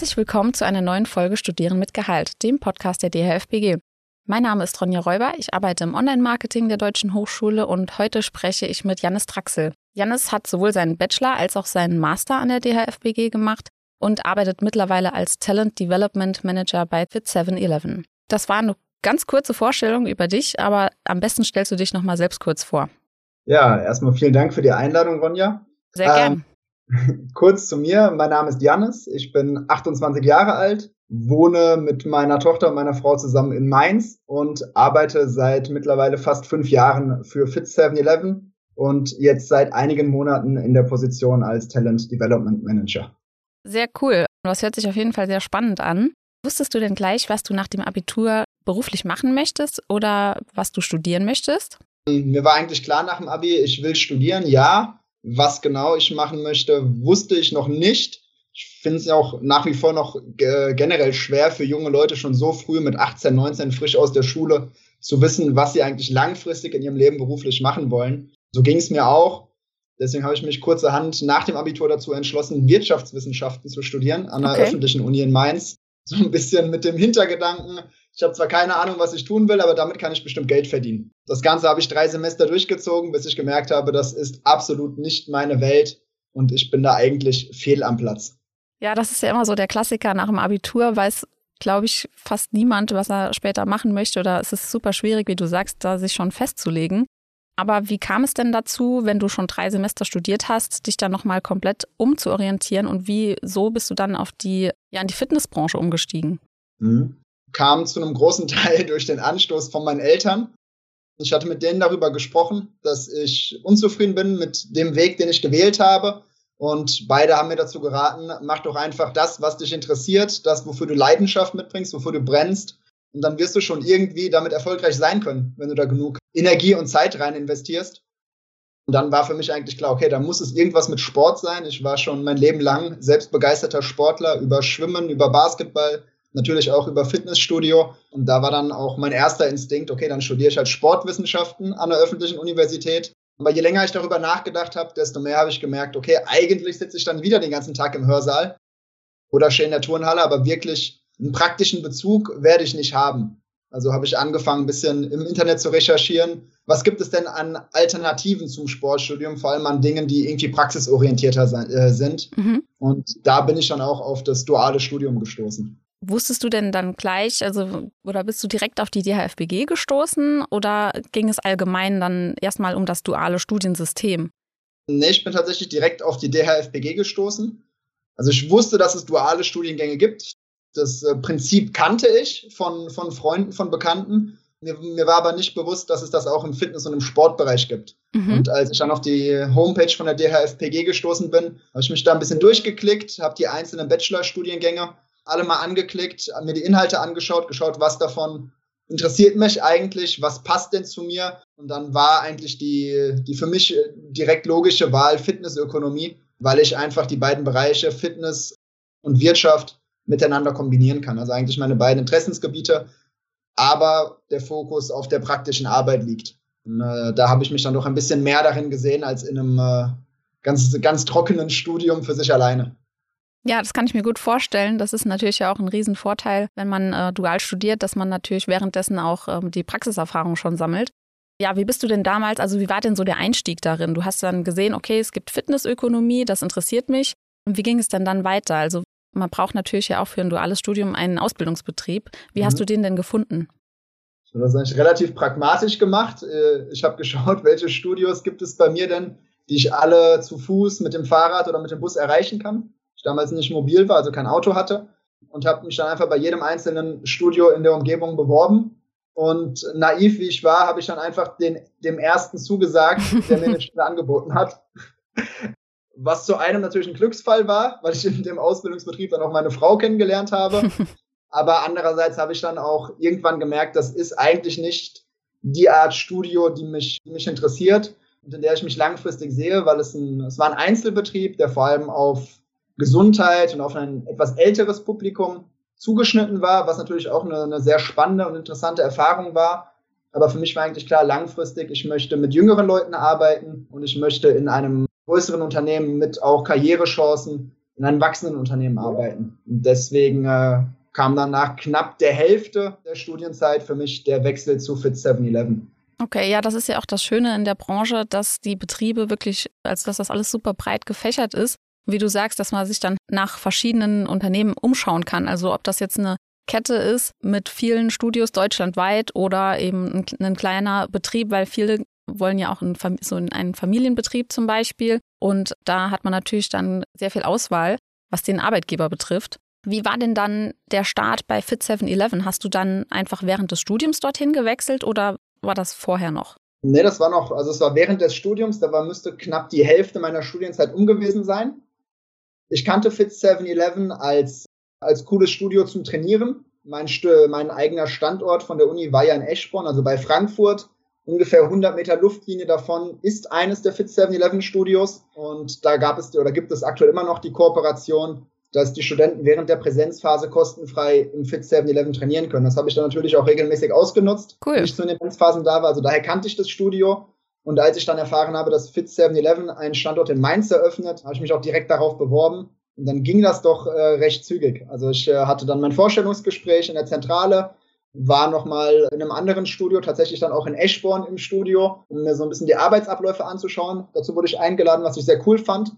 Herzlich willkommen zu einer neuen Folge Studieren mit Gehalt, dem Podcast der DHFBG. Mein Name ist Ronja Räuber, ich arbeite im Online-Marketing der Deutschen Hochschule und heute spreche ich mit Janis Traxel. Janis hat sowohl seinen Bachelor als auch seinen Master an der DHFBG gemacht und arbeitet mittlerweile als Talent Development Manager bei Fit 7-Eleven. Das war eine ganz kurze Vorstellung über dich, aber am besten stellst du dich nochmal selbst kurz vor. Ja, erstmal vielen Dank für die Einladung, Ronja. Sehr gern. Kurz zu mir, mein Name ist Janis, ich bin 28 Jahre alt, wohne mit meiner Tochter und meiner Frau zusammen in Mainz und arbeite seit mittlerweile fast fünf Jahren für Fit 7-Eleven und jetzt seit einigen Monaten in der Position als Talent Development Manager. Sehr cool. Das hört sich auf jeden Fall sehr spannend an. Wusstest du denn gleich, was du nach dem Abitur beruflich machen möchtest oder was du studieren möchtest? Mir war eigentlich klar nach dem Abi, ich will studieren, ja. Was genau ich machen möchte, wusste ich noch nicht. Ich finde es auch nach wie vor noch äh, generell schwer für junge Leute schon so früh mit 18, 19 frisch aus der Schule zu wissen, was sie eigentlich langfristig in ihrem Leben beruflich machen wollen. So ging es mir auch. Deswegen habe ich mich kurzerhand nach dem Abitur dazu entschlossen, Wirtschaftswissenschaften zu studieren an der okay. öffentlichen Uni in Mainz. So ein bisschen mit dem Hintergedanken, ich habe zwar keine Ahnung, was ich tun will, aber damit kann ich bestimmt Geld verdienen. Das Ganze habe ich drei Semester durchgezogen, bis ich gemerkt habe, das ist absolut nicht meine Welt und ich bin da eigentlich fehl am Platz. Ja, das ist ja immer so der Klassiker nach dem Abitur, weiß, glaube ich, fast niemand, was er später machen möchte oder es ist super schwierig, wie du sagst, da sich schon festzulegen. Aber wie kam es denn dazu, wenn du schon drei Semester studiert hast, dich dann nochmal komplett umzuorientieren und wieso bist du dann auf die, ja, in die Fitnessbranche umgestiegen? Mhm kam zu einem großen Teil durch den Anstoß von meinen Eltern. Ich hatte mit denen darüber gesprochen, dass ich unzufrieden bin mit dem Weg, den ich gewählt habe. Und beide haben mir dazu geraten, mach doch einfach das, was dich interessiert, das, wofür du Leidenschaft mitbringst, wofür du brennst. Und dann wirst du schon irgendwie damit erfolgreich sein können, wenn du da genug Energie und Zeit rein investierst. Und dann war für mich eigentlich klar, okay, da muss es irgendwas mit Sport sein. Ich war schon mein Leben lang selbstbegeisterter Sportler über Schwimmen, über Basketball, natürlich auch über Fitnessstudio. Und da war dann auch mein erster Instinkt, okay, dann studiere ich halt Sportwissenschaften an der öffentlichen Universität. Aber je länger ich darüber nachgedacht habe, desto mehr habe ich gemerkt, okay, eigentlich sitze ich dann wieder den ganzen Tag im Hörsaal oder stehe in der Turnhalle, aber wirklich einen praktischen Bezug werde ich nicht haben. Also habe ich angefangen, ein bisschen im Internet zu recherchieren. Was gibt es denn an Alternativen zum Sportstudium, vor allem an Dingen, die irgendwie praxisorientierter äh, sind? Mhm. Und da bin ich dann auch auf das duale Studium gestoßen. Wusstest du denn dann gleich, also oder bist du direkt auf die DHFBG gestoßen oder ging es allgemein dann erstmal um das duale Studiensystem? Nee, ich bin tatsächlich direkt auf die DHFBG gestoßen. Also ich wusste, dass es duale Studiengänge gibt. Das äh, Prinzip kannte ich von, von Freunden, von Bekannten. Mir, mir, war aber nicht bewusst, dass es das auch im Fitness- und im Sportbereich gibt. Mhm. Und als ich dann auf die Homepage von der DHFPG gestoßen bin, habe ich mich da ein bisschen durchgeklickt, habe die einzelnen Bachelorstudiengänge alle mal angeklickt, mir die Inhalte angeschaut, geschaut, was davon interessiert mich eigentlich, was passt denn zu mir? Und dann war eigentlich die, die für mich direkt logische Wahl Fitnessökonomie, weil ich einfach die beiden Bereiche Fitness und Wirtschaft miteinander kombinieren kann. Also eigentlich meine beiden Interessensgebiete, aber der Fokus auf der praktischen Arbeit liegt. Und, äh, da habe ich mich dann doch ein bisschen mehr darin gesehen als in einem äh, ganz, ganz trockenen Studium für sich alleine. Ja, das kann ich mir gut vorstellen. Das ist natürlich ja auch ein Riesenvorteil, wenn man äh, dual studiert, dass man natürlich währenddessen auch ähm, die Praxiserfahrung schon sammelt. Ja, wie bist du denn damals, also wie war denn so der Einstieg darin? Du hast dann gesehen, okay, es gibt Fitnessökonomie, das interessiert mich. Und wie ging es denn dann weiter? Also man braucht natürlich ja auch für ein duales Studium einen Ausbildungsbetrieb. Wie mhm. hast du den denn gefunden? Das ist eigentlich relativ pragmatisch gemacht. Äh, ich habe geschaut, welche Studios gibt es bei mir denn, die ich alle zu Fuß mit dem Fahrrad oder mit dem Bus erreichen kann ich damals nicht mobil war, also kein Auto hatte und habe mich dann einfach bei jedem einzelnen Studio in der Umgebung beworben. Und naiv wie ich war, habe ich dann einfach den, dem ersten zugesagt, der mir eine Stelle angeboten hat. Was zu einem natürlich ein Glücksfall war, weil ich in dem Ausbildungsbetrieb dann auch meine Frau kennengelernt habe. Aber andererseits habe ich dann auch irgendwann gemerkt, das ist eigentlich nicht die Art Studio, die mich, die mich interessiert und in der ich mich langfristig sehe, weil es, ein, es war ein Einzelbetrieb, der vor allem auf Gesundheit und auf ein etwas älteres Publikum zugeschnitten war, was natürlich auch eine, eine sehr spannende und interessante Erfahrung war. Aber für mich war eigentlich klar, langfristig, ich möchte mit jüngeren Leuten arbeiten und ich möchte in einem größeren Unternehmen mit auch Karrierechancen in einem wachsenden Unternehmen arbeiten. Und deswegen äh, kam dann nach knapp der Hälfte der Studienzeit für mich der Wechsel zu Fit 7-Eleven. Okay, ja, das ist ja auch das Schöne in der Branche, dass die Betriebe wirklich, also dass das alles super breit gefächert ist. Wie du sagst, dass man sich dann nach verschiedenen Unternehmen umschauen kann. Also ob das jetzt eine Kette ist mit vielen Studios deutschlandweit oder eben ein, ein kleiner Betrieb, weil viele wollen ja auch in, so in einen Familienbetrieb zum Beispiel. Und da hat man natürlich dann sehr viel Auswahl, was den Arbeitgeber betrifft. Wie war denn dann der Start bei Fit 7-Eleven? Hast du dann einfach während des Studiums dorthin gewechselt oder war das vorher noch? Nee, das war noch, also es war während des Studiums, da war, müsste knapp die Hälfte meiner Studienzeit umgewesen sein. Ich kannte Fit 7-Eleven als, als cooles Studio zum Trainieren. Mein, mein eigener Standort von der Uni war ja in Eschborn, also bei Frankfurt. Ungefähr 100 Meter Luftlinie davon ist eines der Fit 7-Eleven Studios. Und da gab es oder gibt es aktuell immer noch die Kooperation dass die Studenten während der Präsenzphase kostenfrei im Fit 7-Eleven trainieren können. Das habe ich dann natürlich auch regelmäßig ausgenutzt, cool. wenn ich zu den Präsenzphasen da war. Also daher kannte ich das Studio. Und als ich dann erfahren habe, dass Fit 7-Eleven einen Standort in Mainz eröffnet, habe ich mich auch direkt darauf beworben. Und dann ging das doch äh, recht zügig. Also ich äh, hatte dann mein Vorstellungsgespräch in der Zentrale, war nochmal in einem anderen Studio, tatsächlich dann auch in Eschborn im Studio, um mir so ein bisschen die Arbeitsabläufe anzuschauen. Dazu wurde ich eingeladen, was ich sehr cool fand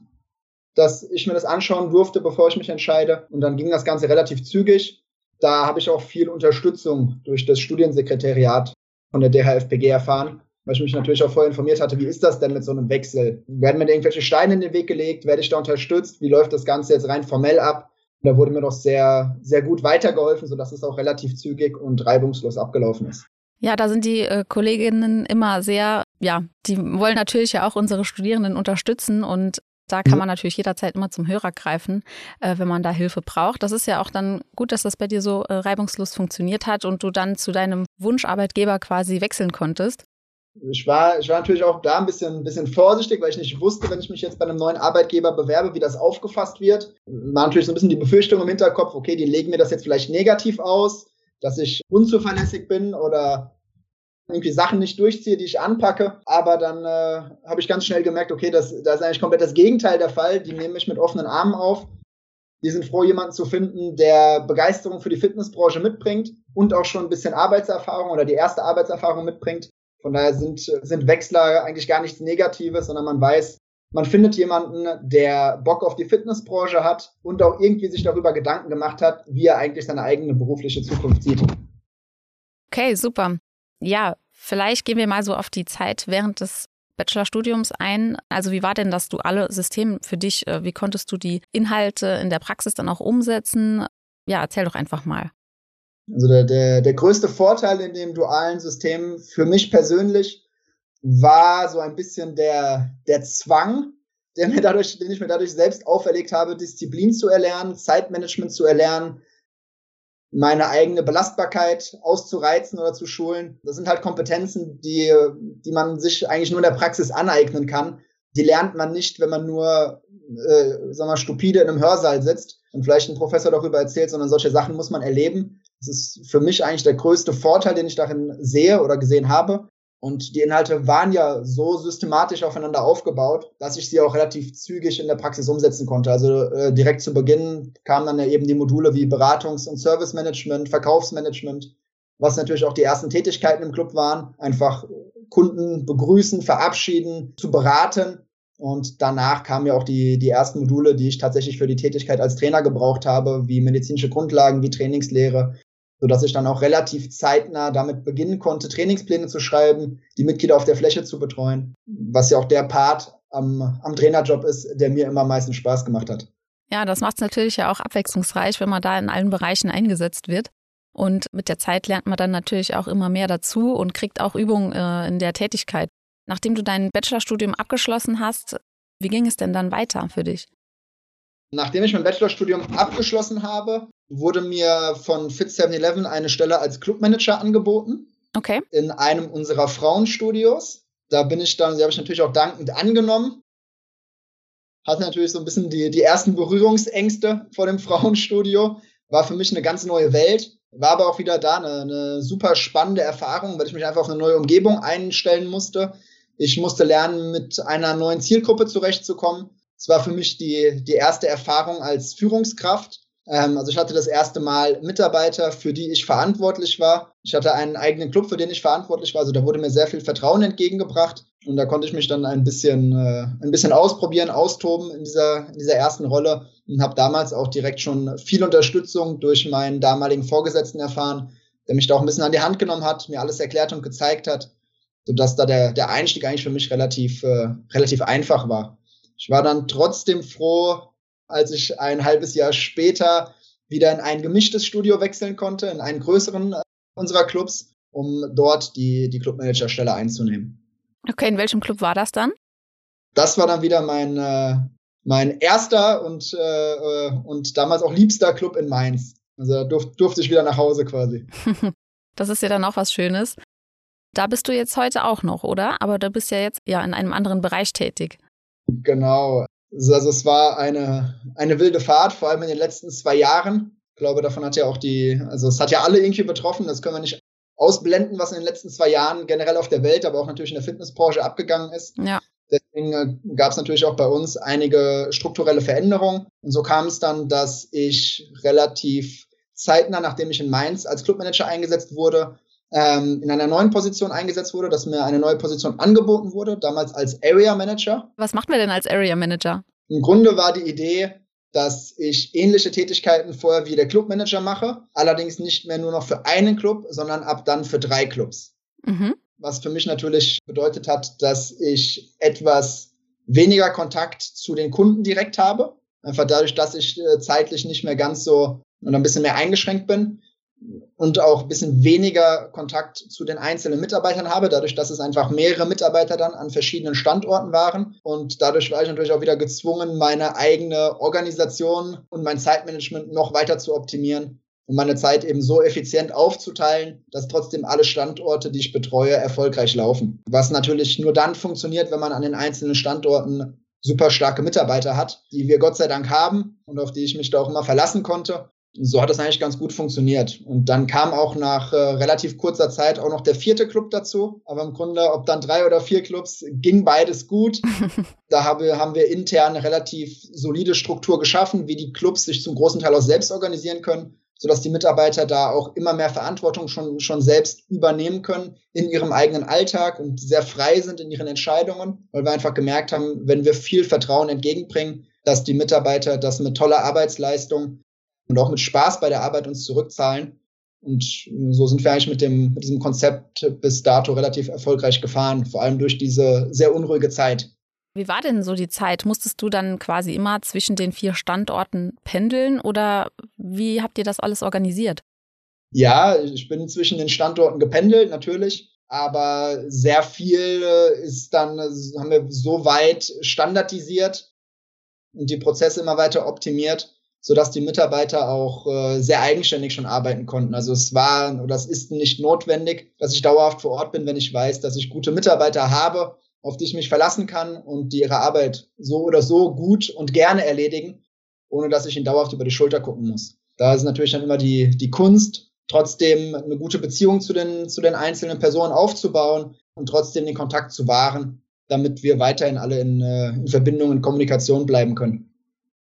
dass ich mir das anschauen durfte, bevor ich mich entscheide. Und dann ging das Ganze relativ zügig. Da habe ich auch viel Unterstützung durch das Studiensekretariat von der DHFPG erfahren, weil ich mich natürlich auch vorher informiert hatte, wie ist das denn mit so einem Wechsel? Werden mir irgendwelche Steine in den Weg gelegt? Werde ich da unterstützt? Wie läuft das Ganze jetzt rein formell ab? Und da wurde mir doch sehr, sehr gut weitergeholfen, sodass es auch relativ zügig und reibungslos abgelaufen ist. Ja, da sind die äh, Kolleginnen immer sehr, ja, die wollen natürlich ja auch unsere Studierenden unterstützen und da kann man natürlich jederzeit immer zum Hörer greifen, äh, wenn man da Hilfe braucht. Das ist ja auch dann gut, dass das bei dir so äh, reibungslos funktioniert hat und du dann zu deinem Wunscharbeitgeber quasi wechseln konntest. Ich war, ich war natürlich auch da ein bisschen, ein bisschen vorsichtig, weil ich nicht wusste, wenn ich mich jetzt bei einem neuen Arbeitgeber bewerbe, wie das aufgefasst wird. War natürlich so ein bisschen die Befürchtung im Hinterkopf, okay, die legen mir das jetzt vielleicht negativ aus, dass ich unzuverlässig bin oder irgendwie Sachen nicht durchziehe, die ich anpacke. Aber dann äh, habe ich ganz schnell gemerkt, okay, das, das ist eigentlich komplett das Gegenteil der Fall. Die nehmen mich mit offenen Armen auf. Die sind froh, jemanden zu finden, der Begeisterung für die Fitnessbranche mitbringt und auch schon ein bisschen Arbeitserfahrung oder die erste Arbeitserfahrung mitbringt. Von daher sind, sind Wechsler eigentlich gar nichts Negatives, sondern man weiß, man findet jemanden, der Bock auf die Fitnessbranche hat und auch irgendwie sich darüber Gedanken gemacht hat, wie er eigentlich seine eigene berufliche Zukunft sieht. Okay, super ja, vielleicht gehen wir mal so auf die Zeit während des Bachelorstudiums ein. Also wie war denn das duale System für dich? Äh, wie konntest du die Inhalte in der Praxis dann auch umsetzen? Ja, erzähl doch einfach mal. Also der, der, der größte Vorteil in dem dualen System für mich persönlich war so ein bisschen der, der Zwang, der mir dadurch, den ich mir dadurch selbst auferlegt habe, Disziplin zu erlernen, Zeitmanagement zu erlernen, meine eigene Belastbarkeit auszureizen oder zu schulen. Das sind halt Kompetenzen, die, die man sich eigentlich nur in der Praxis aneignen kann. Die lernt man nicht, wenn man nur, äh, sag mal, stupide in einem Hörsaal sitzt und vielleicht ein Professor darüber erzählt, sondern solche Sachen muss man erleben. Das ist für mich eigentlich der größte Vorteil, den ich darin sehe oder gesehen habe. Und die Inhalte waren ja so systematisch aufeinander aufgebaut, dass ich sie auch relativ zügig in der Praxis umsetzen konnte. Also äh, direkt zu Beginn kamen dann ja eben die Module wie Beratungs- und Servicemanagement, Verkaufsmanagement, was natürlich auch die ersten Tätigkeiten im Club waren. Einfach Kunden begrüßen, verabschieden, zu beraten. Und danach kamen ja auch die, die ersten Module, die ich tatsächlich für die Tätigkeit als Trainer gebraucht habe, wie medizinische Grundlagen, wie Trainingslehre, sodass ich dann auch relativ zeitnah damit beginnen konnte, Trainingspläne zu schreiben, die Mitglieder auf der Fläche zu betreuen, was ja auch der Part am, am Trainerjob ist, der mir immer am meisten Spaß gemacht hat. Ja, das macht es natürlich ja auch abwechslungsreich, wenn man da in allen Bereichen eingesetzt wird. Und mit der Zeit lernt man dann natürlich auch immer mehr dazu und kriegt auch Übungen äh, in der Tätigkeit. Nachdem du dein Bachelorstudium abgeschlossen hast, wie ging es denn dann weiter für dich? Nachdem ich mein Bachelorstudium abgeschlossen habe, wurde mir von Fit 7-Eleven eine Stelle als Clubmanager angeboten. Okay. In einem unserer Frauenstudios. Da bin ich dann, die habe ich natürlich auch dankend angenommen. Hatte natürlich so ein bisschen die, die ersten Berührungsängste vor dem Frauenstudio. War für mich eine ganz neue Welt. War aber auch wieder da eine, eine super spannende Erfahrung, weil ich mich einfach auf eine neue Umgebung einstellen musste. Ich musste lernen, mit einer neuen Zielgruppe zurechtzukommen Es war für mich die, die erste Erfahrung als Führungskraft. Ähm, also ich hatte das erste Mal Mitarbeiter, für die ich verantwortlich war. Ich hatte einen eigenen Club, für den ich verantwortlich war. Also da wurde mir sehr viel Vertrauen entgegengebracht. Und da konnte ich mich dann ein bisschen, äh, ein bisschen ausprobieren, austoben in dieser, in dieser ersten Rolle und habe damals auch direkt schon viel Unterstützung durch meinen damaligen Vorgesetzten erfahren, der mich da auch ein bisschen an die Hand genommen hat, mir alles erklärt und gezeigt hat, sodass da der, der Einstieg eigentlich für mich relativ, äh, relativ einfach war. Ich war dann trotzdem froh, als ich ein halbes Jahr später wieder in ein gemischtes Studio wechseln konnte, in einen größeren äh, unserer Clubs, um dort die, die Clubmanagerstelle einzunehmen. Okay, in welchem Club war das dann? Das war dann wieder mein, äh, mein erster und, äh, äh und damals auch liebster Club in Mainz. Also da durf, durfte ich wieder nach Hause quasi. das ist ja dann auch was Schönes. Da bist du jetzt heute auch noch, oder? Aber du bist ja jetzt ja in einem anderen Bereich tätig. Genau. Also es war eine, eine wilde Fahrt, vor allem in den letzten zwei Jahren. Ich glaube, davon hat ja auch die, also es hat ja alle irgendwie betroffen, das können wir nicht ausblenden, was in den letzten zwei Jahren generell auf der Welt, aber auch natürlich in der Fitnessbranche abgegangen ist. Ja. Deswegen äh, gab es natürlich auch bei uns einige strukturelle Veränderungen. Und so kam es dann, dass ich relativ zeitnah, nachdem ich in Mainz als Clubmanager eingesetzt wurde, ähm, in einer neuen Position eingesetzt wurde, dass mir eine neue Position angeboten wurde, damals als Area Manager. Was macht man denn als Area Manager? Im Grunde war die Idee, dass ich ähnliche Tätigkeiten vorher wie der Clubmanager mache, allerdings nicht mehr nur noch für einen Club, sondern ab dann für drei Clubs. Mhm. Was für mich natürlich bedeutet hat, dass ich etwas weniger Kontakt zu den Kunden direkt habe. Einfach dadurch, dass ich äh, zeitlich nicht mehr ganz so und ein bisschen mehr eingeschränkt bin und auch ein bisschen weniger Kontakt zu den einzelnen Mitarbeitern habe, dadurch, dass es einfach mehrere Mitarbeiter dann an verschiedenen Standorten waren. Und dadurch war ich natürlich auch wieder gezwungen, meine eigene Organisation und mein Zeitmanagement noch weiter zu optimieren und meine Zeit eben so effizient aufzuteilen, dass trotzdem alle Standorte, die ich betreue, erfolgreich laufen. Was natürlich nur dann funktioniert, wenn man an den einzelnen Standorten super starke Mitarbeiter hat, die wir Gott sei Dank haben und auf die ich mich da auch immer verlassen konnte so hat das eigentlich ganz gut funktioniert. Und dann kam auch nach äh, relativ kurzer Zeit auch noch der vierte Club dazu. Aber im Grunde, ob dann drei oder vier Clubs, ging beides gut. da habe, haben wir intern eine relativ solide Struktur geschaffen, wie die Clubs sich zum großen Teil auch selbst organisieren können, sodass die Mitarbeiter da auch immer mehr Verantwortung schon, schon selbst übernehmen können in ihrem eigenen Alltag und sehr frei sind in ihren Entscheidungen, weil wir einfach gemerkt haben, wenn wir viel Vertrauen entgegenbringen, dass die Mitarbeiter das mit toller Arbeitsleistung und auch mit Spaß bei der Arbeit uns zurückzahlen. Und so sind wir eigentlich mit, dem, mit diesem Konzept bis dato relativ erfolgreich gefahren, vor allem durch diese sehr unruhige Zeit. Wie war denn so die Zeit? Musstest du dann quasi immer zwischen den vier Standorten pendeln oder wie habt ihr das alles organisiert? Ja, ich bin zwischen den Standorten gependelt, natürlich. Aber sehr viel ist dann, haben wir so weit standardisiert und die Prozesse immer weiter optimiert, sodass die Mitarbeiter auch äh, sehr eigenständig schon arbeiten konnten. Also es war oder es ist nicht notwendig, dass ich dauerhaft vor Ort bin, wenn ich weiß, dass ich gute Mitarbeiter habe, auf die ich mich verlassen kann und die ihre Arbeit so oder so gut und gerne erledigen, ohne dass ich ihnen dauerhaft über die Schulter gucken muss. Da ist natürlich dann immer die, die Kunst, trotzdem eine gute Beziehung zu den, zu den einzelnen Personen aufzubauen und trotzdem den Kontakt zu wahren, damit wir weiterhin alle in, äh, in Verbindung, in Kommunikation bleiben können.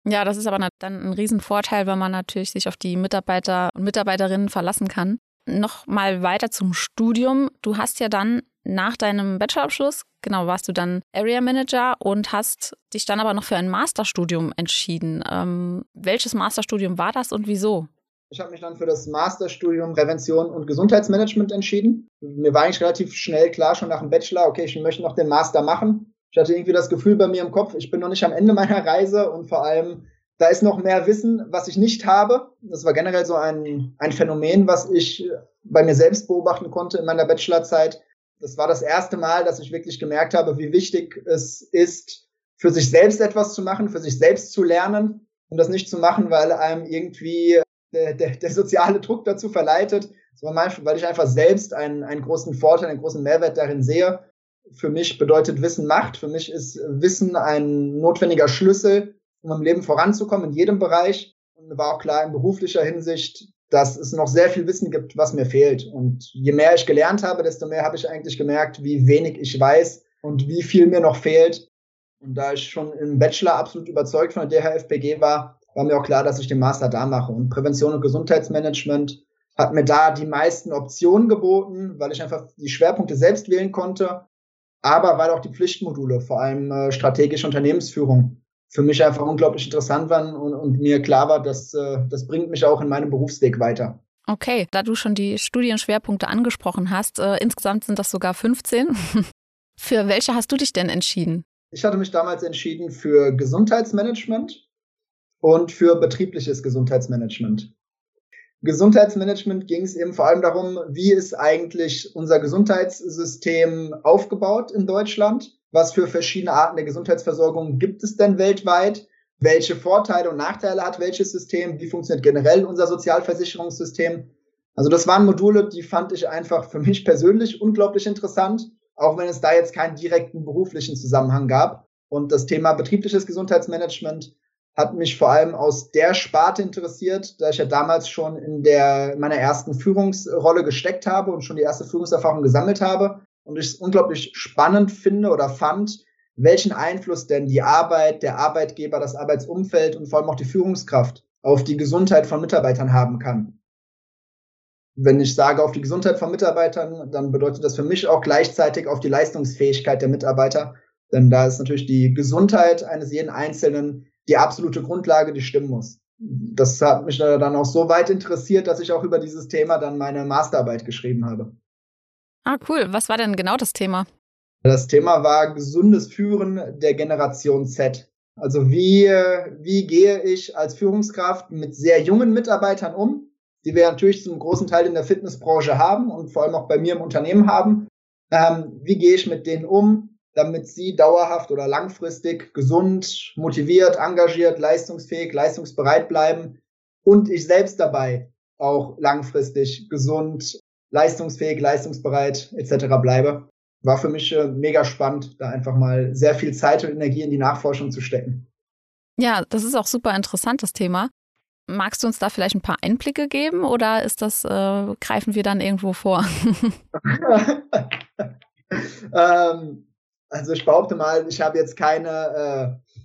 Ja, das ist aber dann ein Riesenvorteil, weil man natürlich sich auf die Mitarbeiter und Mitarbeiterinnen verlassen kann. Noch mal weiter zum Studium. Du hast ja dann nach deinem Bachelorabschluss, genau, warst du dann Area Manager und hast dich dann aber noch für ein Masterstudium entschieden. Ähm, welches Masterstudium war das und wieso? Ich habe mich dann für das Masterstudium Prävention und Gesundheitsmanagement entschieden. Mir war eigentlich relativ schnell klar, schon nach dem Bachelor, okay, ich möchte noch den Master machen. Ich hatte irgendwie das Gefühl bei mir im Kopf, ich bin noch nicht am Ende meiner Reise und vor allem, da ist noch mehr Wissen, was ich nicht habe. Das war generell so ein, ein Phänomen, was ich bei mir selbst beobachten konnte in meiner Bachelorzeit. Das war das erste Mal, dass ich wirklich gemerkt habe, wie wichtig es ist, für sich selbst etwas zu machen, für sich selbst zu lernen und das nicht zu machen, weil einem irgendwie der, der, der soziale Druck dazu verleitet, sondern weil ich einfach selbst einen, einen großen Vorteil, einen großen Mehrwert darin sehe für mich bedeutet Wissen Macht. Für mich ist Wissen ein notwendiger Schlüssel, um im Leben voranzukommen in jedem Bereich. Und mir war auch klar in beruflicher Hinsicht, dass es noch sehr viel Wissen gibt, was mir fehlt. Und je mehr ich gelernt habe, desto mehr habe ich eigentlich gemerkt, wie wenig ich weiß und wie viel mir noch fehlt, Und da ich schon im Bachelor absolut überzeugt von der DHFPG war, war mir auch klar, dass ich den Master da mache. Und Prävention und Gesundheitsmanagement hat mir da die meisten Optionen geboten, weil ich einfach die Schwerpunkte selbst wählen konnte, aber weil auch die Pflichtmodule, vor allem äh, strategische Unternehmensführung, für mich einfach unglaublich interessant waren und, und mir klar war, dass äh, das bringt mich auch in meinem Berufsweg weiter. Okay, da du schon die Studienschwerpunkte angesprochen hast, äh, insgesamt sind das sogar 15. für welche hast du dich denn entschieden? Ich hatte mich damals entschieden für Gesundheitsmanagement und für betriebliches Gesundheitsmanagement. Gesundheitsmanagement ging es eben vor allem darum, wie ist eigentlich unser Gesundheitssystem aufgebaut in Deutschland? Was für verschiedene Arten der Gesundheitsversorgung gibt es denn weltweit? Welche Vorteile und Nachteile hat welches System? Wie funktioniert generell unser Sozialversicherungssystem? Also das waren Module, die fand ich einfach für mich persönlich unglaublich interessant, auch wenn es da jetzt keinen direkten beruflichen Zusammenhang gab. Und das Thema betriebliches Gesundheitsmanagement hat mich vor allem aus der Sparte interessiert, da ich ja damals schon in der meiner ersten Führungsrolle gesteckt habe und schon die erste Führungserfahrung gesammelt habe und ich es unglaublich spannend finde oder fand, welchen Einfluss denn die Arbeit, der Arbeitgeber, das Arbeitsumfeld und vor allem auch die Führungskraft auf die Gesundheit von Mitarbeitern haben kann. Wenn ich sage auf die Gesundheit von Mitarbeitern, dann bedeutet das für mich auch gleichzeitig auf die Leistungsfähigkeit der Mitarbeiter, denn da ist natürlich die Gesundheit eines jeden Einzelnen die absolute Grundlage, die stimmen muss. Das hat mich dann auch so weit interessiert, dass ich auch über dieses Thema dann meine Masterarbeit geschrieben habe. Ah, cool. Was war denn genau das Thema? Das Thema war gesundes Führen der Generation Z. Also wie, wie gehe ich als Führungskraft mit sehr jungen Mitarbeitern um, die wir natürlich zum großen Teil in der Fitnessbranche haben und vor allem auch bei mir im Unternehmen haben. Ähm, wie gehe ich mit denen um? Damit sie dauerhaft oder langfristig gesund, motiviert, engagiert, leistungsfähig, leistungsbereit bleiben und ich selbst dabei auch langfristig gesund, leistungsfähig, leistungsbereit etc. bleibe. War für mich äh, mega spannend, da einfach mal sehr viel Zeit und Energie in die Nachforschung zu stecken. Ja, das ist auch super interessant, das Thema. Magst du uns da vielleicht ein paar Einblicke geben oder ist das, äh, greifen wir dann irgendwo vor? ähm, also ich behaupte mal, ich habe jetzt keine, äh,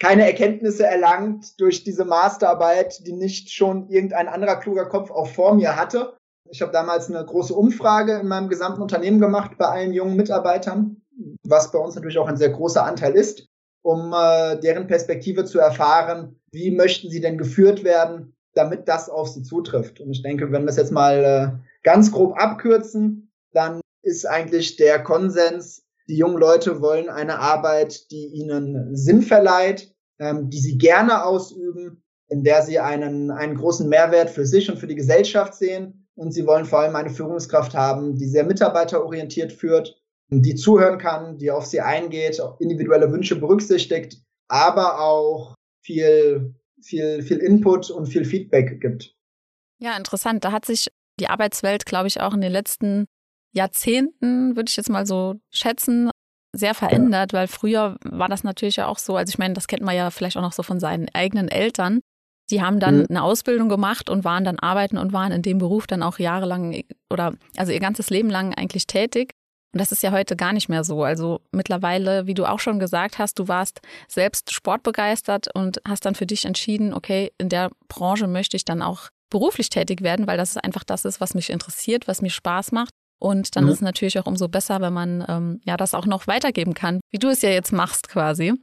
keine Erkenntnisse erlangt durch diese Masterarbeit, die nicht schon irgendein anderer kluger Kopf auch vor mir hatte. Ich habe damals eine große Umfrage in meinem gesamten Unternehmen gemacht bei allen jungen Mitarbeitern, was bei uns natürlich auch ein sehr großer Anteil ist, um äh, deren Perspektive zu erfahren, wie möchten sie denn geführt werden, damit das auf sie zutrifft. Und ich denke, wenn wir es jetzt mal äh, ganz grob abkürzen, dann ist eigentlich der Konsens, die jungen Leute wollen eine Arbeit, die ihnen Sinn verleiht, ähm, die sie gerne ausüben, in der sie einen, einen großen Mehrwert für sich und für die Gesellschaft sehen. Und sie wollen vor allem eine Führungskraft haben, die sehr mitarbeiterorientiert führt, die zuhören kann, die auf sie eingeht, individuelle Wünsche berücksichtigt, aber auch viel, viel, viel Input und viel Feedback gibt. Ja, interessant. Da hat sich die Arbeitswelt, glaube ich, auch in den letzten Jahrzehnten, würde ich jetzt mal so schätzen, sehr verändert, weil früher war das natürlich ja auch so, also ich meine, das kennt man ja vielleicht auch noch so von seinen eigenen Eltern. Die haben dann mhm. eine Ausbildung gemacht und waren dann arbeiten und waren in dem Beruf dann auch jahrelang oder also ihr ganzes Leben lang eigentlich tätig. Und das ist ja heute gar nicht mehr so. Also mittlerweile, wie du auch schon gesagt hast, du warst selbst sportbegeistert und hast dann für dich entschieden, okay, in der Branche möchte ich dann auch beruflich tätig werden, weil das einfach das ist, was mich interessiert, was mir Spaß macht. Und dann mhm. ist es natürlich auch umso besser, wenn man ähm, ja das auch noch weitergeben kann, wie du es ja jetzt machst quasi.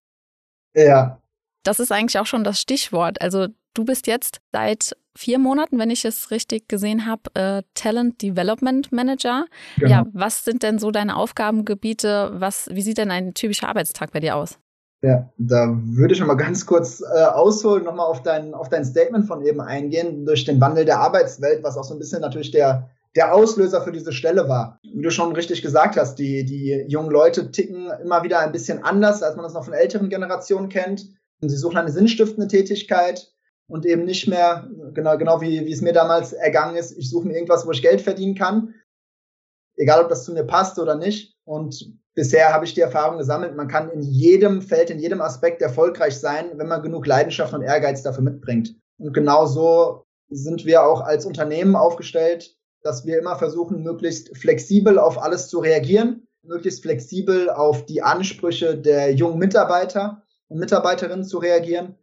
Ja. Das ist eigentlich auch schon das Stichwort. Also du bist jetzt seit vier Monaten, wenn ich es richtig gesehen habe, äh, Talent Development Manager. Genau. Ja, was sind denn so deine Aufgabengebiete? Was, wie sieht denn ein typischer Arbeitstag bei dir aus? Ja, da würde ich noch mal ganz kurz äh, ausholen, nochmal auf dein, auf dein Statement von eben eingehen, durch den Wandel der Arbeitswelt, was auch so ein bisschen natürlich der, der Auslöser für diese Stelle war. Wie du schon richtig gesagt hast, die, die jungen Leute ticken immer wieder ein bisschen anders, als man das noch von älteren Generationen kennt. Und sie suchen eine sinnstiftende Tätigkeit und eben nicht mehr, genau, genau wie, wie es mir damals ergangen ist, ich suche mir irgendwas, wo ich Geld verdienen kann. Egal, ob das zu mir passt oder nicht. Und bisher habe ich die Erfahrung gesammelt, man kann in jedem Feld, in jedem Aspekt erfolgreich sein, wenn man genug Leidenschaft und Ehrgeiz dafür mitbringt. Und genau so sind wir auch als Unternehmen aufgestellt, dass wir immer versuchen, möglichst flexibel auf alles zu reagieren, möglichst flexibel auf die Ansprüche der jungen Mitarbeiter und Mitarbeiterinnen zu reagieren,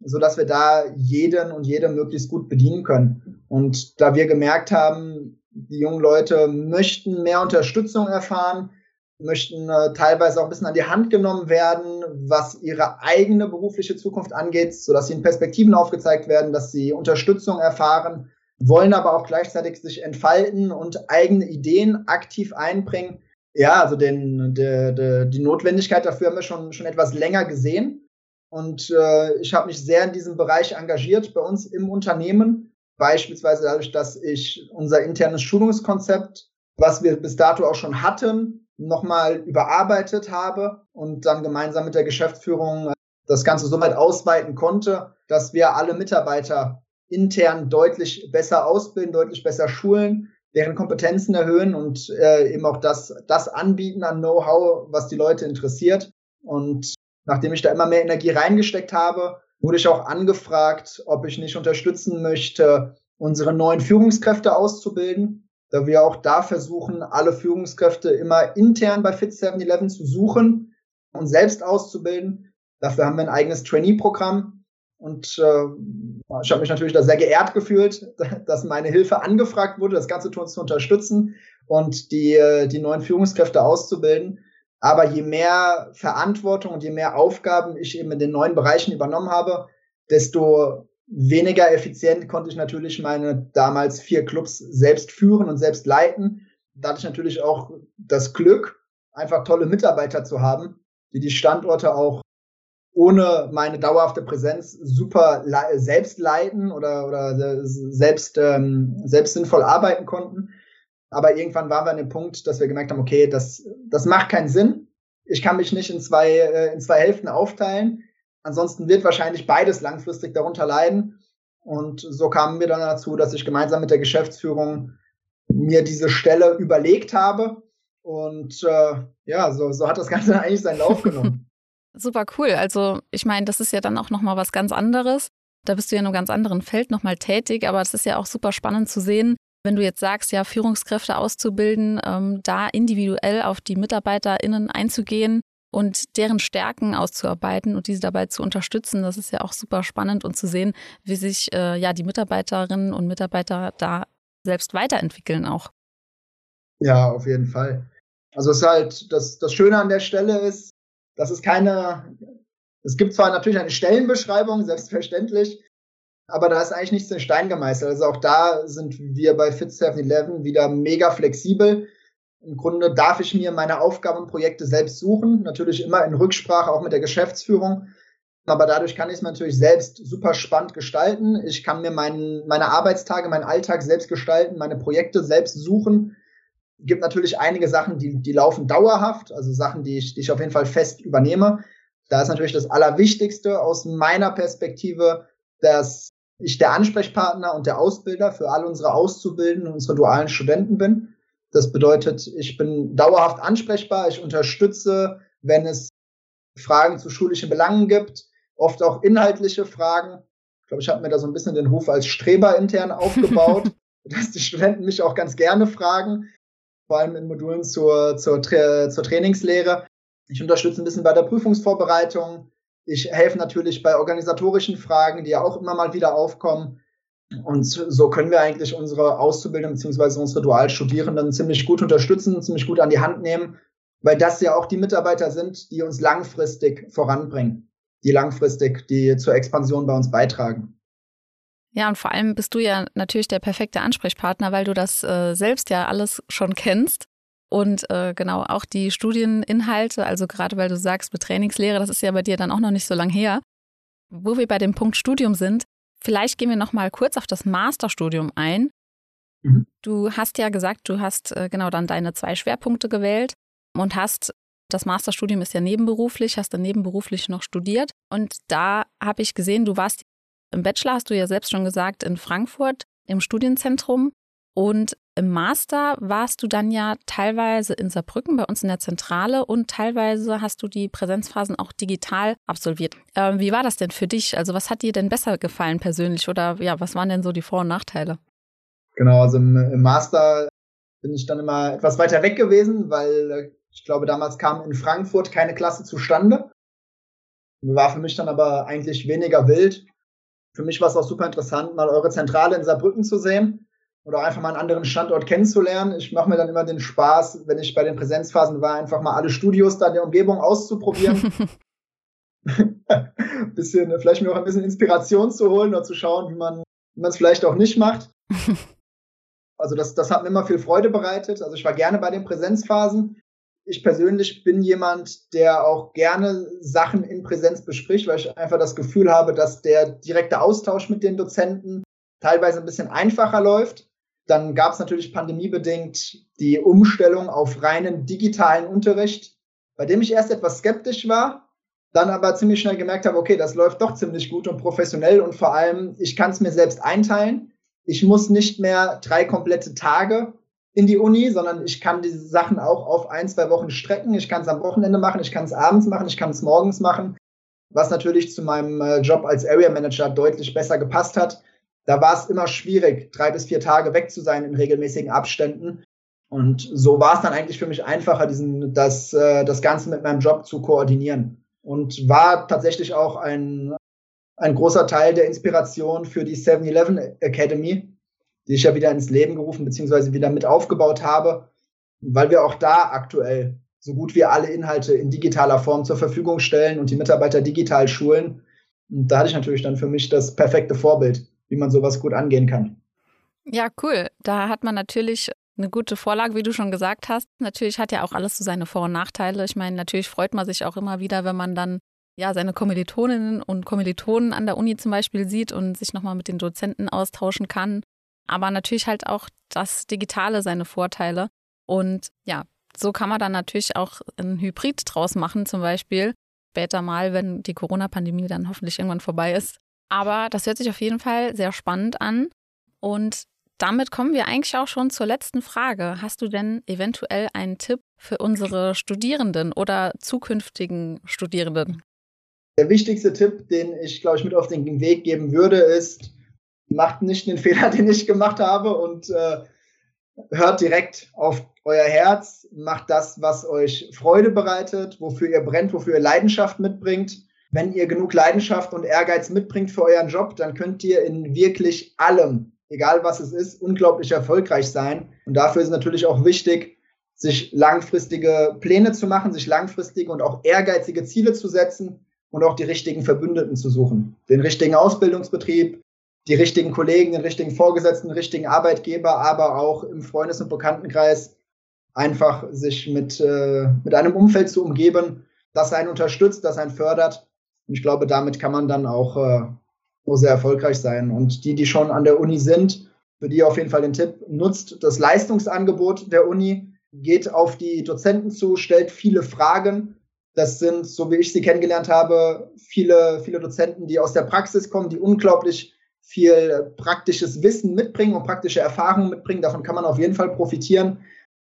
so dass wir da jeden und jede möglichst gut bedienen können. Und da wir gemerkt haben, die jungen Leute möchten mehr Unterstützung erfahren, möchten äh, teilweise auch ein bisschen an die Hand genommen werden, was ihre eigene berufliche Zukunft angeht, so dass ihnen Perspektiven aufgezeigt werden, dass sie Unterstützung erfahren, wollen aber auch gleichzeitig sich entfalten und eigene Ideen aktiv einbringen. Ja, also den, de, de, die Notwendigkeit dafür haben wir schon, schon etwas länger gesehen. Und äh, ich habe mich sehr in diesem Bereich engagiert bei uns im Unternehmen. Beispielsweise dadurch, dass ich unser internes Schulungskonzept, was wir bis dato auch schon hatten, nochmal überarbeitet habe und dann gemeinsam mit der Geschäftsführung das Ganze so weit ausweiten konnte, dass wir alle Mitarbeiter intern deutlich besser ausbilden, deutlich besser schulen, deren Kompetenzen erhöhen und äh, eben auch das, das anbieten an Know-how, was die Leute interessiert. Und nachdem ich da immer mehr Energie reingesteckt habe, wurde ich auch angefragt, ob ich nicht unterstützen möchte, unsere neuen Führungskräfte auszubilden, da wir auch da versuchen, alle Führungskräfte immer intern bei Fit 7-Eleven zu suchen und selbst auszubilden. Dafür haben wir ein eigenes Trainee-Programm, und äh, ich habe mich natürlich da sehr geehrt gefühlt, dass meine Hilfe angefragt wurde, das Ganze zu unterstützen und die, äh, die neuen Führungskräfte auszubilden. Aber je mehr Verantwortung und je mehr Aufgaben ich eben in den neuen Bereichen übernommen habe, desto weniger effizient konnte ich natürlich meine damals vier Clubs selbst führen und selbst leiten. Da hatte ich natürlich auch das Glück, einfach tolle Mitarbeiter zu haben, die die Standorte auch ohne meine dauerhafte Präsenz super selbst leiten oder, oder selbst, ähm, selbst sinnvoll arbeiten konnten. Aber irgendwann waren wir an dem Punkt, dass wir gemerkt haben, okay, das, das macht keinen Sinn. Ich kann mich nicht in zwei, äh, in zwei Hälften aufteilen. Ansonsten wird wahrscheinlich beides langfristig darunter leiden. Und so kamen wir dann dazu, dass ich gemeinsam mit der Geschäftsführung mir diese Stelle überlegt habe. Und äh, ja, so, so hat das Ganze eigentlich seinen Lauf genommen. Super cool. Also ich meine, das ist ja dann auch nochmal was ganz anderes. Da bist du ja in einem ganz anderen Feld nochmal tätig, aber es ist ja auch super spannend zu sehen, wenn du jetzt sagst, ja, Führungskräfte auszubilden, ähm, da individuell auf die MitarbeiterInnen einzugehen und deren Stärken auszuarbeiten und diese dabei zu unterstützen. Das ist ja auch super spannend und zu sehen, wie sich äh, ja die Mitarbeiterinnen und Mitarbeiter da selbst weiterentwickeln auch. Ja, auf jeden Fall. Also es ist halt, das, das Schöne an der Stelle ist, das ist keine, es gibt zwar natürlich eine Stellenbeschreibung, selbstverständlich, aber da ist eigentlich nichts in Stein gemeißelt. Also auch da sind wir bei Fit 7-Eleven wieder mega flexibel. Im Grunde darf ich mir meine Aufgaben und Projekte selbst suchen, natürlich immer in Rücksprache auch mit der Geschäftsführung. Aber dadurch kann ich es natürlich selbst super spannend gestalten. Ich kann mir mein, meine Arbeitstage, meinen Alltag selbst gestalten, meine Projekte selbst suchen gibt natürlich einige Sachen, die, die laufen dauerhaft, also Sachen, die ich, die ich auf jeden Fall fest übernehme. Da ist natürlich das Allerwichtigste aus meiner Perspektive, dass ich der Ansprechpartner und der Ausbilder für all unsere Auszubildenden unsere dualen Studenten bin. Das bedeutet, ich bin dauerhaft ansprechbar, ich unterstütze, wenn es Fragen zu schulischen Belangen gibt, oft auch inhaltliche Fragen. Ich glaube, ich habe mir da so ein bisschen den Ruf als Streber intern aufgebaut, dass die Studenten mich auch ganz gerne fragen vor allem in Modulen zur, zur, zur Trainingslehre. Ich unterstütze ein bisschen bei der Prüfungsvorbereitung. Ich helfe natürlich bei organisatorischen Fragen, die ja auch immer mal wieder aufkommen. Und so können wir eigentlich unsere Auszubildenden bzw. unsere Dualstudierenden ziemlich gut unterstützen, ziemlich gut an die Hand nehmen, weil das ja auch die Mitarbeiter sind, die uns langfristig voranbringen, die langfristig die zur Expansion bei uns beitragen. Ja, und vor allem bist du ja natürlich der perfekte Ansprechpartner, weil du das äh, selbst ja alles schon kennst. Und äh, genau auch die Studieninhalte, also gerade weil du sagst, mit Trainingslehre, das ist ja bei dir dann auch noch nicht so lang her. Wo wir bei dem Punkt Studium sind, vielleicht gehen wir noch mal kurz auf das Masterstudium ein. Mhm. Du hast ja gesagt, du hast äh, genau dann deine zwei Schwerpunkte gewählt und hast das Masterstudium ist ja nebenberuflich, hast dann nebenberuflich noch studiert. Und da habe ich gesehen, du warst im Bachelor hast du ja selbst schon gesagt, in Frankfurt im Studienzentrum. Und im Master warst du dann ja teilweise in Saarbrücken bei uns in der Zentrale und teilweise hast du die Präsenzphasen auch digital absolviert. Ähm, wie war das denn für dich? Also was hat dir denn besser gefallen persönlich oder ja, was waren denn so die Vor- und Nachteile? Genau, also im, im Master bin ich dann immer etwas weiter weg gewesen, weil Ich glaube, damals kam in Frankfurt keine Klasse zustande. War für mich dann aber eigentlich weniger wild. Für mich war es auch super interessant, mal eure Zentrale in Saarbrücken zu sehen oder einfach mal einen anderen Standort kennenzulernen. Ich mache mir dann immer den Spaß, wenn ich bei den Präsenzphasen war, einfach mal alle Studios da in der Umgebung auszuprobieren. bisschen, vielleicht mir auch ein bisschen Inspiration zu holen oder zu schauen, wie man es vielleicht auch nicht macht. Also das, das hat mir immer viel Freude bereitet. Also ich war gerne bei den Präsenzphasen. Ich persönlich bin jemand, der auch gerne Sachen in Präsenz bespricht, weil ich einfach das Gefühl habe, dass der direkte Austausch mit den Dozenten teilweise ein bisschen einfacher läuft. Dann gab es natürlich pandemiebedingt die Umstellung auf reinen digitalen Unterricht, bei dem ich erst etwas skeptisch war, dann aber ziemlich schnell gemerkt habe, okay, das läuft doch ziemlich gut und professionell und vor allem, ich kann es mir selbst einteilen. Ich muss nicht mehr drei komplette Tage in die Uni, sondern ich kann diese Sachen auch auf ein, zwei Wochen strecken. Ich kann es am Wochenende machen, ich kann es abends machen, ich kann es morgens machen, was natürlich zu meinem äh, Job als Area Manager deutlich besser gepasst hat. Da war es immer schwierig, drei bis vier Tage weg zu sein in regelmäßigen Abständen. Und so war es dann eigentlich für mich einfacher, diesen, das, äh, das Ganze mit meinem Job zu koordinieren. Und war tatsächlich auch ein, ein großer Teil der Inspiration für die 7-Eleven Academy, die ich ja wieder ins Leben gerufen bzw. wieder mit aufgebaut habe, weil wir auch da aktuell so gut wie alle Inhalte in digitaler Form zur Verfügung stellen und die Mitarbeiter digital schulen. Und da hatte ich natürlich dann für mich das perfekte Vorbild wie man sowas gut angehen kann. Ja, cool. Da hat man natürlich eine gute Vorlage, wie du schon gesagt hast. Natürlich hat ja auch alles so seine Vor- und Nachteile. Ich meine, natürlich freut man sich auch immer wieder, wenn man dann ja seine Kommilitoninnen und Kommilitonen an der Uni zum Beispiel sieht und sich nochmal mit den Dozenten austauschen kann. Aber natürlich halt auch das Digitale seine Vorteile. Und ja, so kann man dann natürlich auch ein Hybrid draus machen, zum Beispiel später mal, wenn die Corona-Pandemie dann hoffentlich irgendwann vorbei ist, aber das hört sich auf jeden Fall sehr spannend an. Und damit kommen wir eigentlich auch schon zur letzten Frage. Hast du denn eventuell einen Tipp für unsere Studierenden oder zukünftigen Studierenden? Der wichtigste Tipp, den ich, glaube ich, mit auf den Weg geben würde, ist, macht nicht den Fehler, den ich gemacht habe und äh, hört direkt auf euer Herz, macht das, was euch Freude bereitet, wofür ihr brennt, wofür ihr Leidenschaft mitbringt wenn ihr genug Leidenschaft und Ehrgeiz mitbringt für euren Job, dann könnt ihr in wirklich allem, egal was es ist, unglaublich erfolgreich sein. Und dafür ist es natürlich auch wichtig, sich langfristige Pläne zu machen, sich langfristige und auch ehrgeizige Ziele zu setzen und auch die richtigen Verbündeten zu suchen. Den richtigen Ausbildungsbetrieb, die richtigen Kollegen, den richtigen Vorgesetzten, den richtigen Arbeitgeber, aber auch im Freundes- und Bekanntenkreis einfach sich mit, äh, mit einem Umfeld zu umgeben, das einen unterstützt, das einen fördert und ich glaube, damit kann man dann auch äh, sehr erfolgreich sein. Und die, die schon an der Uni sind, für die auf jeden Fall den Tipp, nutzt das Leistungsangebot der Uni, geht auf die Dozenten zu, stellt viele Fragen. Das sind, so wie ich sie kennengelernt habe, viele, viele Dozenten, die aus der Praxis kommen, die unglaublich viel praktisches Wissen mitbringen und praktische Erfahrungen mitbringen. Davon kann man auf jeden Fall profitieren.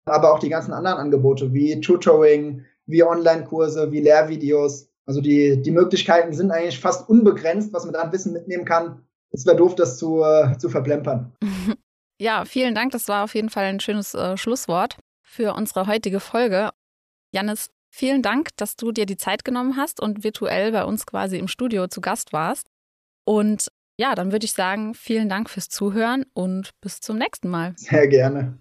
Aber auch die ganzen anderen Angebote wie Tutoring, wie Online-Kurse, wie Lehrvideos, also die, die Möglichkeiten sind eigentlich fast unbegrenzt, was man da an Wissen mitnehmen kann. Es wäre doof, das zu, äh, zu verplempern. Ja, vielen Dank. Das war auf jeden Fall ein schönes äh, Schlusswort für unsere heutige Folge. Janis, vielen Dank, dass du dir die Zeit genommen hast und virtuell bei uns quasi im Studio zu Gast warst. Und ja, dann würde ich sagen, vielen Dank fürs Zuhören und bis zum nächsten Mal. Sehr gerne.